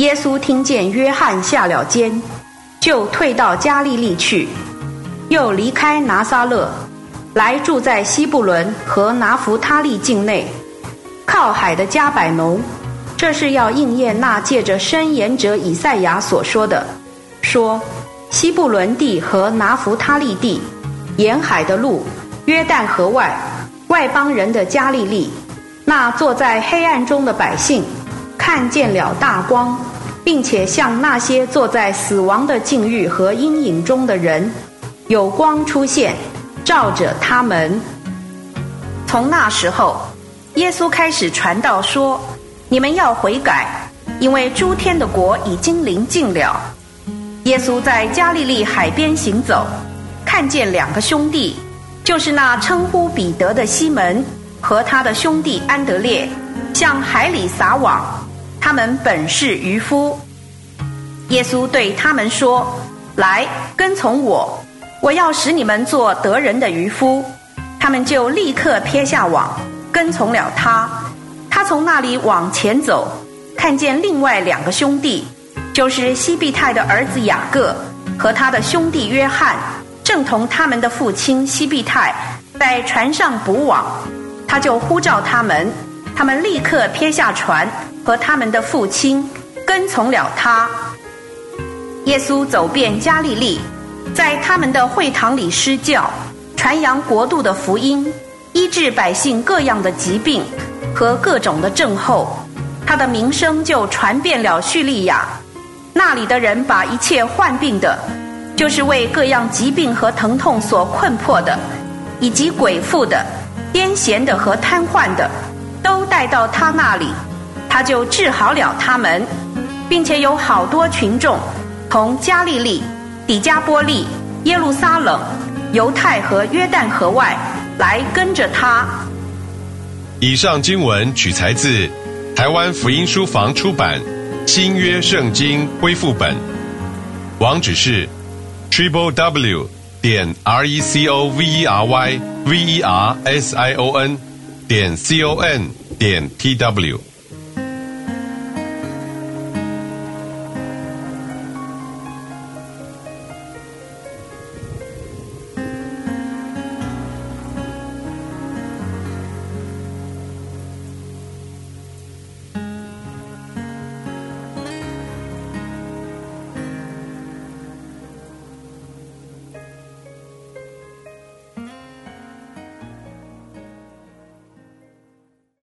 耶稣听见约翰下了监，就退到加利利去，又离开拿撒勒，来住在西布伦和拿弗他利境内，靠海的加百农。这是要应验那借着申言者以赛亚所说的，说西布伦地和拿弗他利地，沿海的路，约旦河外，外邦人的加利利，那坐在黑暗中的百姓，看见了大光。并且向那些坐在死亡的境遇和阴影中的人，有光出现，照着他们。从那时候，耶稣开始传道说：“你们要悔改，因为诸天的国已经临近了。”耶稣在加利利海边行走，看见两个兄弟，就是那称呼彼得的西门和他的兄弟安德烈，向海里撒网。他们本是渔夫。耶稣对他们说：“来，跟从我，我要使你们做得人的渔夫。”他们就立刻撇下网，跟从了他。他从那里往前走，看见另外两个兄弟，就是西庇太的儿子雅各和他的兄弟约翰，正同他们的父亲西庇太在船上捕网。他就呼召他们，他们立刻撇下船。和他们的父亲跟从了他。耶稣走遍加利利，在他们的会堂里施教，传扬国度的福音，医治百姓各样的疾病和各种的症候。他的名声就传遍了叙利亚，那里的人把一切患病的，就是为各样疾病和疼痛所困迫的，以及鬼妇的、癫痫的和瘫痪的，都带到他那里。他就治好了他们，并且有好多群众从加利利、底加波利、耶路撒冷、犹太和约旦河外来跟着他。以上经文取材自台湾福音书房出版《新约圣经恢复本》，网址是 triple w 点 r e c o v e r y v e r s i o n 点 c o n 点 t w。